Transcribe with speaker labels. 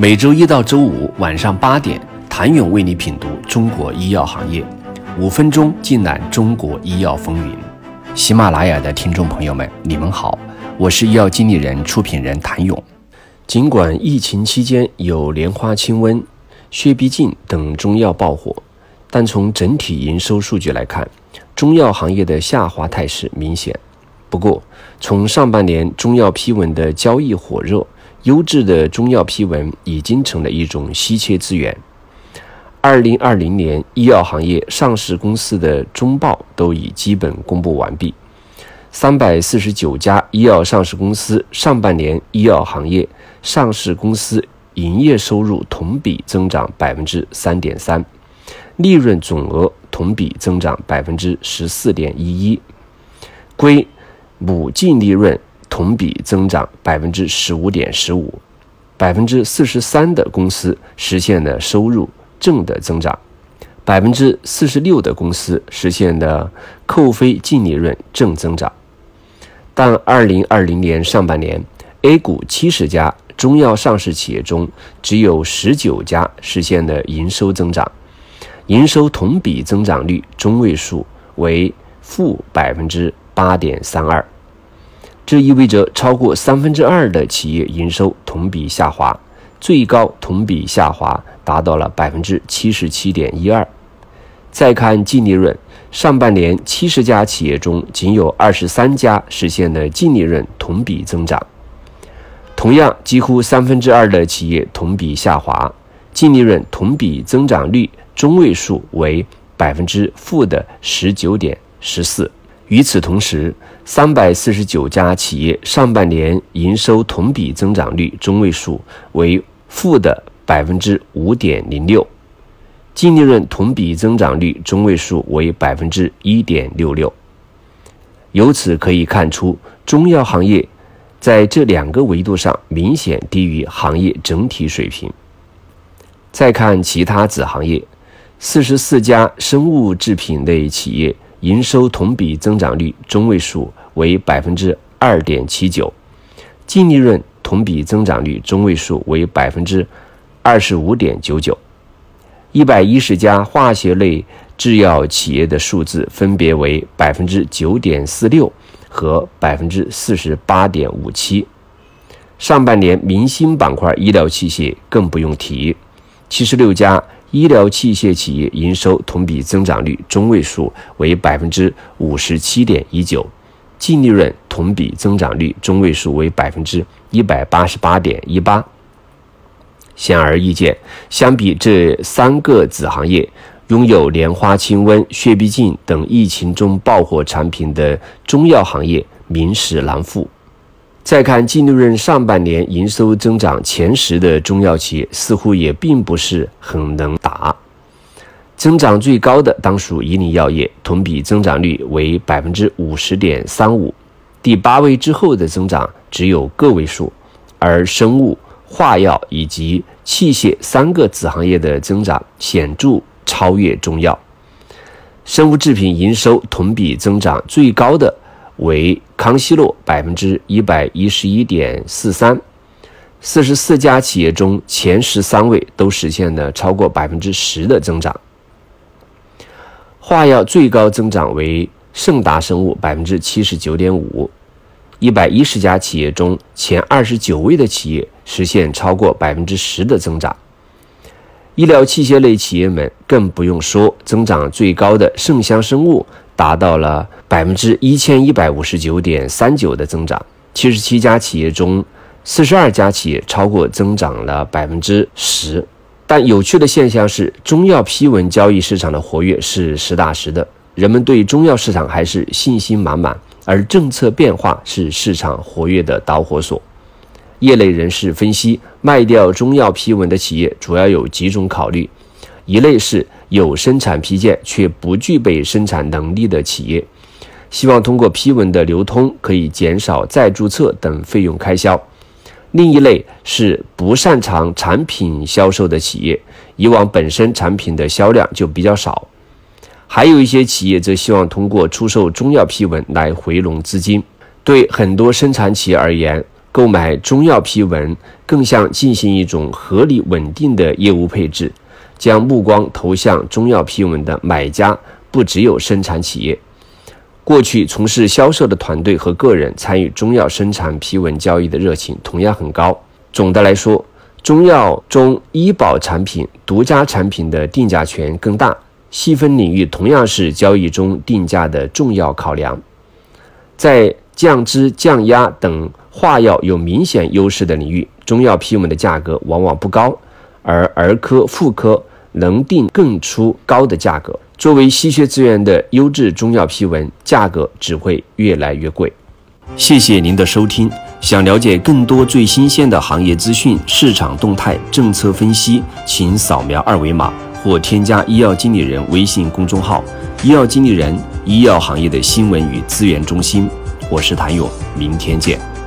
Speaker 1: 每周一到周五晚上八点，谭勇为你品读中国医药行业，五分钟尽览中国医药风云。喜马拉雅的听众朋友们，你们好，我是医药经理人、出品人谭勇。尽管疫情期间有莲花清瘟、血必净等中药爆火，但从整体营收数据来看，中药行业的下滑态势明显。不过，从上半年中药批文的交易火热。优质的中药批文已经成了一种稀缺资源。二零二零年医药行业上市公司的中报都已基本公布完毕。三百四十九家医药上市公司上半年医药行业上市公司营业收入同比增长百分之三点三，利润总额同比增长百分之十四点一一，归母净利润。同比增长百分之十五点十五，百分之四十三的公司实现了收入正的增长，百分之四十六的公司实现了扣非净利润正增长。但二零二零年上半年，A 股七十家中药上市企业中，只有十九家实现了营收增长，营收同比增长率中位数为负百分之八点三二。这意味着超过三分之二的企业营收同比下滑，最高同比下滑达到了百分之七十七点一二。再看净利润，上半年七十家企业中仅有二十三家实现了净利润同比增长，同样几乎三分之二的企业同比下滑，净利润同比增长率中位数为百分之负的十九点十四。与此同时，三百四十九家企业上半年营收同比增长率中位数为负的百分之五点零六，净利润同比增长率中位数为百分之一点六六。由此可以看出，中药行业在这两个维度上明显低于行业整体水平。再看其他子行业，四十四家生物制品类企业。营收同比增长率中位数为百分之二点七九，净利润同比增长率中位数为百分之二十五点九九。一百一十家化学类制药企业的数字分别为百分之九点四六和百分之四十八点五七。上半年明星板块医疗器械更不用提，七十六家。医疗器械企业营收同比增长率中位数为百分之五十七点一九，净利润同比增长率中位数为百分之一百八十八点一八。显而易见，相比这三个子行业，拥有莲花清瘟、血必净等疫情中爆火产品的中药行业，名实难副。再看净利润上半年营收增长前十的中药企业，似乎也并不是很能打。增长最高的当属以岭药业，同比增长率为百分之五十点三五。第八位之后的增长只有个位数，而生物、化药以及器械三个子行业的增长显著超越中药。生物制品营收同比增长最高的。为康希诺百分之一百一十一点四三，四十四家企业中前十三位都实现了超过百分之十的增长。化药最高增长为盛达生物百分之七十九点五，一百一十家企业中前二十九位的企业实现超过百分之十的增长。医疗器械类企业们更不用说，增长最高的盛香生物。达到了百分之一千一百五十九点三九的增长，七十七家企业中，四十二家企业超过增长了百分之十。但有趣的现象是，中药批文交易市场的活跃是实打实的，人们对中药市场还是信心满满，而政策变化是市场活跃的导火索。业内人士分析，卖掉中药批文的企业主要有几种考虑。一类是有生产批件却不具备生产能力的企业，希望通过批文的流通可以减少再注册等费用开销；另一类是不擅长产品销售的企业，以往本身产品的销量就比较少；还有一些企业则希望通过出售中药批文来回笼资金。对很多生产企业而言，购买中药批文更像进行一种合理稳定的业务配置，将目光投向中药批文的买家不只有生产企业。过去从事销售的团队和个人参与中药生产批文交易的热情同样很高。总的来说，中药中医保产品、独家产品的定价权更大，细分领域同样是交易中定价的重要考量。在降脂、降压等化药有明显优势的领域，中药批文的价格往往不高，而儿科、妇科能定更出高的价格。作为稀缺资源的优质中药批文，价格只会越来越贵。谢谢您的收听。想了解更多最新鲜的行业资讯、市场动态、政策分析，请扫描二维码或添加医药经理人微信公众号“医药经理人”——医药行业的新闻与资源中心。我是谭勇，明天见。